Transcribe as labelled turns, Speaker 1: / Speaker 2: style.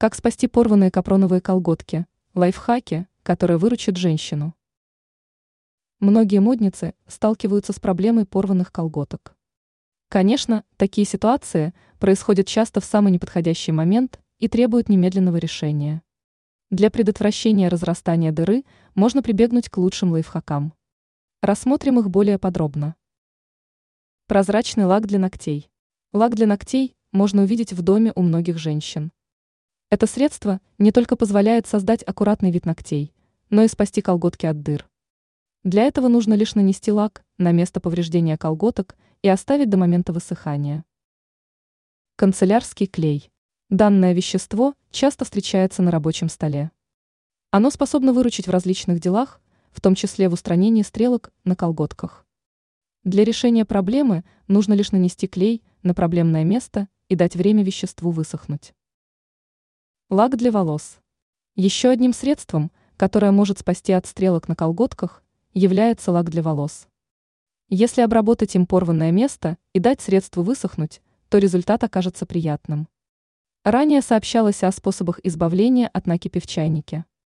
Speaker 1: Как спасти порванные капроновые колготки? Лайфхаки, которые выручат женщину. Многие модницы сталкиваются с проблемой порванных колготок. Конечно, такие ситуации происходят часто в самый неподходящий момент и требуют немедленного решения. Для предотвращения разрастания дыры можно прибегнуть к лучшим лайфхакам. Рассмотрим их более подробно. Прозрачный лак для ногтей. Лак для ногтей можно увидеть в доме у многих женщин. Это средство не только позволяет создать аккуратный вид ногтей, но и спасти колготки от дыр. Для этого нужно лишь нанести лак на место повреждения колготок и оставить до момента высыхания. Канцелярский клей. Данное вещество часто встречается на рабочем столе. Оно способно выручить в различных делах, в том числе в устранении стрелок на колготках. Для решения проблемы нужно лишь нанести клей на проблемное место и дать время веществу высохнуть. Лак для волос. Еще одним средством, которое может спасти от стрелок на колготках, является лак для волос. Если обработать им порванное место и дать средству высохнуть, то результат окажется приятным. Ранее сообщалось о способах избавления от накипи в чайнике.